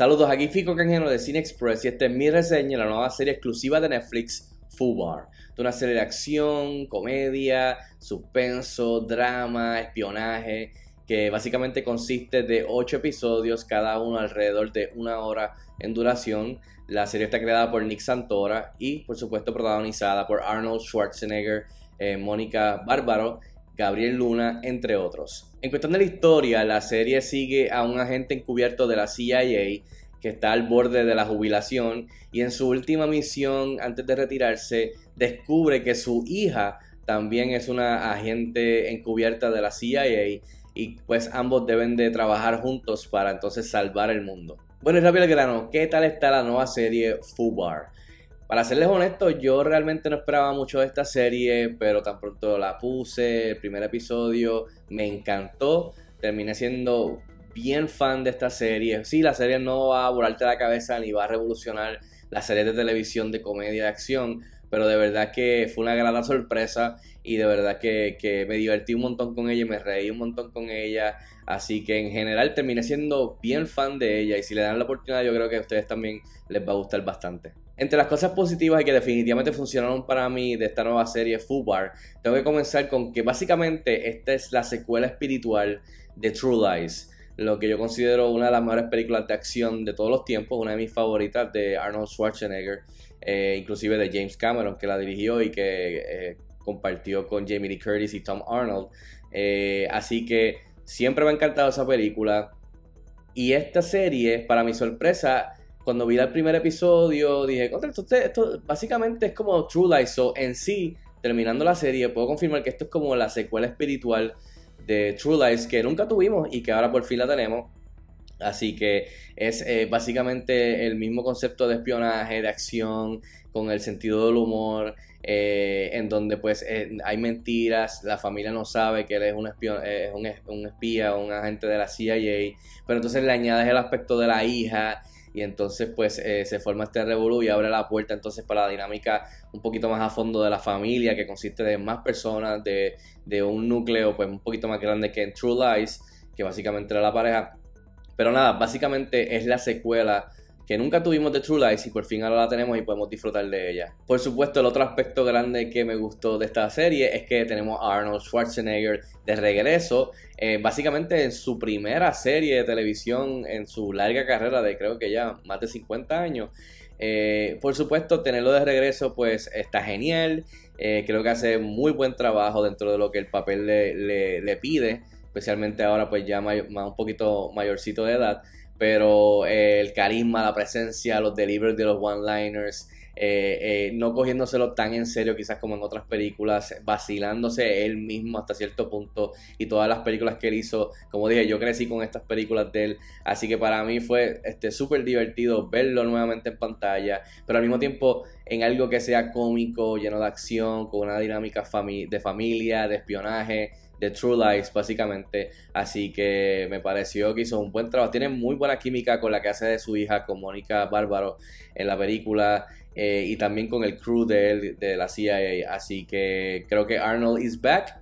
Saludos, aquí Fico Canjeno de Cine Express y esta es mi reseña de la nueva serie exclusiva de Netflix, Fubar. Es una serie de acción, comedia, suspenso, drama, espionaje, que básicamente consiste de 8 episodios, cada uno alrededor de una hora en duración. La serie está creada por Nick Santora y por supuesto protagonizada por Arnold Schwarzenegger, eh, Mónica Bárbaro Gabriel Luna, entre otros. En cuestión de la historia, la serie sigue a un agente encubierto de la CIA que está al borde de la jubilación y en su última misión antes de retirarse descubre que su hija también es una agente encubierta de la CIA y pues ambos deben de trabajar juntos para entonces salvar el mundo. Bueno y rápido el grano, ¿qué tal está la nueva serie Fubar? Para serles honesto, yo realmente no esperaba mucho de esta serie, pero tan pronto la puse, el primer episodio me encantó, terminé siendo bien fan de esta serie. Sí, la serie no va a volarte la cabeza ni va a revolucionar la serie de televisión de comedia de acción, pero de verdad que fue una gran sorpresa y de verdad que, que, me divertí un montón con ella y me reí un montón con ella. Así que en general terminé siendo bien fan de ella y si le dan la oportunidad yo creo que a ustedes también les va a gustar bastante. Entre las cosas positivas y que definitivamente funcionaron para mí de esta nueva serie Fubar, tengo que comenzar con que básicamente esta es la secuela espiritual de True Lies lo que yo considero una de las mejores películas de acción de todos los tiempos, una de mis favoritas de Arnold Schwarzenegger, eh, inclusive de James Cameron, que la dirigió y que eh, compartió con Jamie Lee Curtis y Tom Arnold. Eh, así que siempre me ha encantado esa película. Y esta serie, para mi sorpresa, cuando vi el primer episodio, dije, esto, esto básicamente es como True Lies. So, en sí, terminando la serie, puedo confirmar que esto es como la secuela espiritual de True Lies que nunca tuvimos y que ahora por fin la tenemos. Así que es eh, básicamente el mismo concepto de espionaje, de acción, con el sentido del humor, eh, en donde pues eh, hay mentiras, la familia no sabe que él es un, un, un espía un agente de la CIA, pero entonces le añades el aspecto de la hija y entonces pues se forma este revolú y abre la puerta entonces para la dinámica un poquito más a fondo de la familia que consiste de más personas, de, de un núcleo pues un poquito más grande que en True Lies, que básicamente era la pareja. Pero nada, básicamente es la secuela que nunca tuvimos de True Lies y por fin ahora la tenemos y podemos disfrutar de ella. Por supuesto, el otro aspecto grande que me gustó de esta serie es que tenemos a Arnold Schwarzenegger de regreso, eh, básicamente en su primera serie de televisión en su larga carrera de creo que ya más de 50 años. Eh, por supuesto, tenerlo de regreso pues está genial, eh, creo que hace muy buen trabajo dentro de lo que el papel le, le pide especialmente ahora pues ya más un poquito mayorcito de edad, pero eh, el carisma, la presencia, los delivers de los one-liners, eh, eh, no cogiéndoselo tan en serio quizás como en otras películas, vacilándose él mismo hasta cierto punto y todas las películas que él hizo, como dije, yo crecí con estas películas de él, así que para mí fue este súper divertido verlo nuevamente en pantalla, pero al mismo tiempo en algo que sea cómico, lleno de acción, con una dinámica de familia, de espionaje, de True Lies, básicamente. Así que me pareció que hizo un buen trabajo. Tiene muy buena química con la que hace de su hija, con Mónica Bárbaro en la película. Eh, y también con el crew de, él, de la CIA. Así que creo que Arnold is back.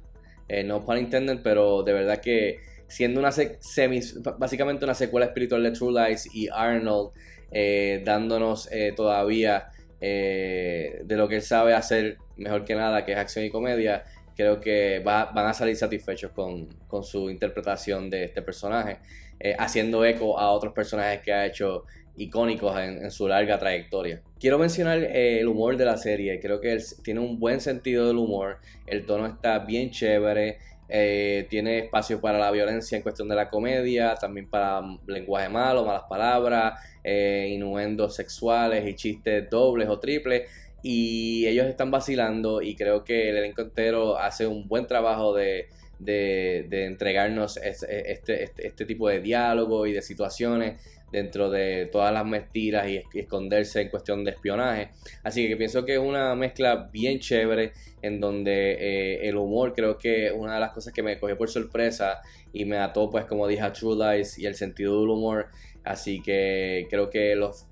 Eh, no pun intended, pero de verdad que siendo una semi, básicamente una secuela espiritual de True Lies y Arnold eh, dándonos todavía de lo que él sabe hacer mejor que nada, que es acción y comedia, creo que van a salir satisfechos con, su interpretación de este personaje, eh, haciendo eco a otros personajes que ha hecho icónicos en, su larga trayectoria. Quiero mencionar eh, el humor de la serie, creo que tiene un buen sentido del humor, el tono está bien chévere, eh, tiene espacio para la violencia en cuestión de la comedia, también para lenguaje malo, malas palabras, innuendos sexuales y chistes dobles o triples. Y ellos están vacilando y creo que el elenco entero hace un buen trabajo de, entregarnos este, este, este, tipo de diálogo y de situaciones dentro de todas las mentiras y, esconderse en cuestión de espionaje. Así que pienso que es una mezcla bien chévere en donde eh, el humor creo que una de las cosas que me cogió por sorpresa y me ató pues como dije a True Lies y el sentido del humor Así que creo que los,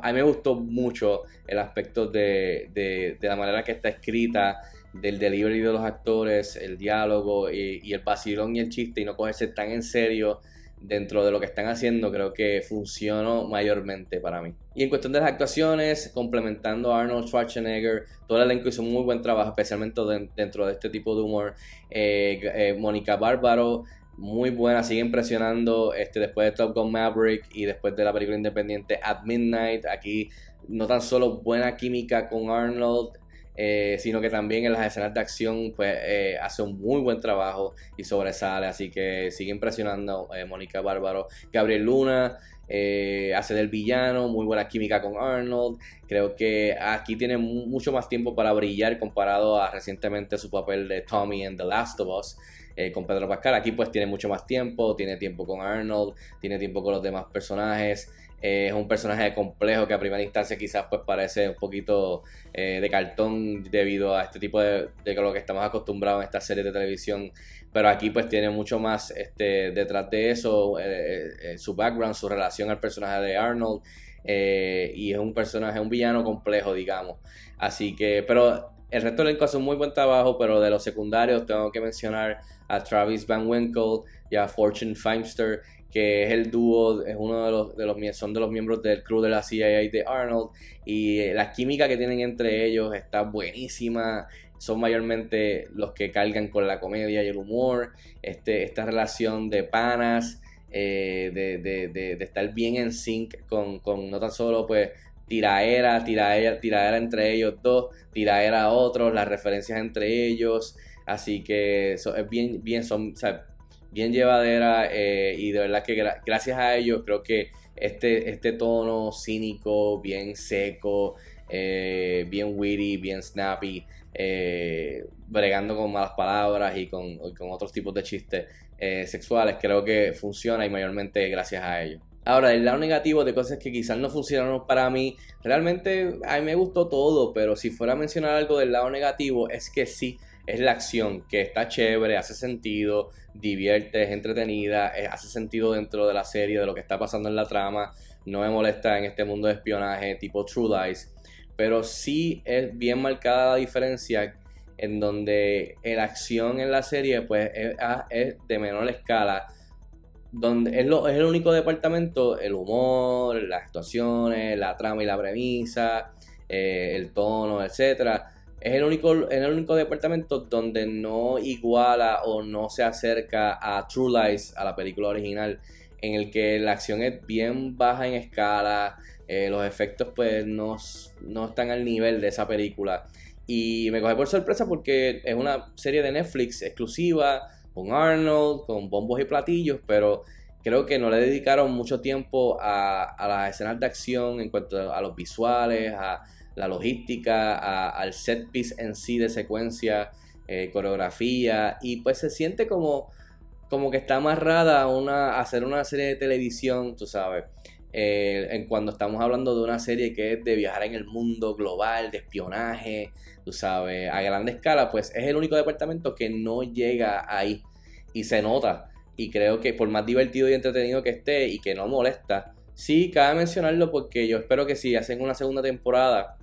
a mí me gustó mucho el aspecto de, de, la manera que está escrita, del delivery de los actores, el diálogo y, el vacilón y el chiste y no cogerse tan en serio dentro de lo que están haciendo, creo que funcionó mayormente para mí. Y en cuestión de las actuaciones, complementando a Arnold Schwarzenegger, todo el elenco hizo un muy buen trabajo, especialmente dentro de este tipo de humor. Eh, eh, Mónica Bárbaro, muy buena, sigue impresionando este, después de Top Gun Maverick y después de la película independiente At Midnight. Aquí no tan solo buena química con Arnold, eh, sino que también en las escenas de acción pues eh, hace un muy buen trabajo y sobresale, así que sigue impresionando eh, Mónica Bárbaro. Gabriel Luna hace del villano, muy buena química con Arnold, creo que aquí tiene mucho más tiempo para brillar comparado a recientemente su papel de Tommy en The Last of Us. con Pedro Pascal. Aquí pues tiene mucho más tiempo, tiene tiempo con Arnold, tiene tiempo con los demás personajes. Eh, es un personaje complejo que a primera instancia quizás pues parece un poquito eh, de cartón debido a este tipo de, de, lo que estamos acostumbrados en estas series de televisión. Pero aquí pues tiene mucho más este, detrás de eso, eh, su background, su relación al personaje de Arnold. y es un personaje, un villano complejo, digamos. Así que, pero el resto del elenco hace un muy buen trabajo, pero de los secundarios tengo que mencionar a Travis Van Winkle y a Fortune Feimster, que es el dúo, es uno de los, de los, son de los miembros del crew de la CIA de Arnold, y la química que tienen entre ellos está buenísima, son mayormente los que cargan con la comedia y el humor, este, esta relación de panas, eh, de, de, de, estar bien en sync con, con no tan solo pues tiraera, tiraera, tiraera entre ellos dos, tiraera a otros, las referencias entre ellos, así que es bien, bien, son, bien llevadera eh, y de verdad que gracias a ellos creo que este, este tono cínico, bien seco, eh, bien witty, bien snappy, eh, bregando con malas palabras y con, otros tipos de chistes sexuales, creo que funciona y mayormente gracias a ellos. Ahora, el lado negativo de cosas que quizás no funcionaron para mí, realmente a mí me gustó todo, pero si fuera a mencionar algo del lado negativo, es que sí, es la acción, que está chévere, hace sentido, divierte, es entretenida, hace sentido dentro de la serie, de lo que está pasando en la trama, no me molesta en este mundo de espionaje tipo True Lies, pero sí es bien marcada la diferencia en donde la acción en la serie pues es, ah, de menor escala, donde es, lo, es el único departamento, el humor, las actuaciones, la trama y la premisa, eh, el tono, etcétera, es el único, el único departamento donde no iguala o no se acerca a True Lies, a la película original, en el que la acción es bien baja en escala, eh, los efectos pues no, no están al nivel de esa película. Y me coge por sorpresa porque es una serie de Netflix exclusiva, con Arnold, con bombos y platillos, pero creo que no le dedicaron mucho tiempo a, a las escenas de acción en cuanto a los visuales, a la logística, al set piece en sí de secuencia, eh, coreografía, y pues se siente como, como que está amarrada a, una, hacer una serie de televisión, tú sabes. Eh, en cuando estamos hablando de una serie que es de viajar en el mundo global, de espionaje, tú sabes, a grande escala, pues es el único departamento que no llega ahí y se nota. Y creo que por más divertido y entretenido que esté y que no molesta, sí, cabe mencionarlo porque yo espero que si hacen una segunda temporada,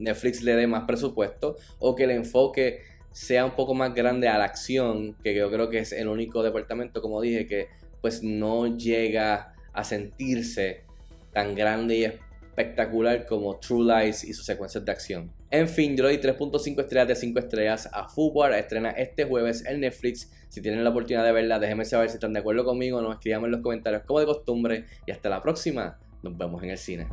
Netflix le dé más presupuesto o que el enfoque sea un poco más grande a la acción, que yo creo que es el único departamento, como dije, que pues no llega a sentirse tan grande y espectacular como True Lies y sus secuencias de acción. En fin, yo le doy 3.5 estrellas de 5 estrellas a Football. Estrena este jueves en Netflix. Si tienen la oportunidad de verla, déjenme saber si están de acuerdo conmigo. Nos escriban en los comentarios como de costumbre. Y hasta la próxima. Nos vemos en el cine.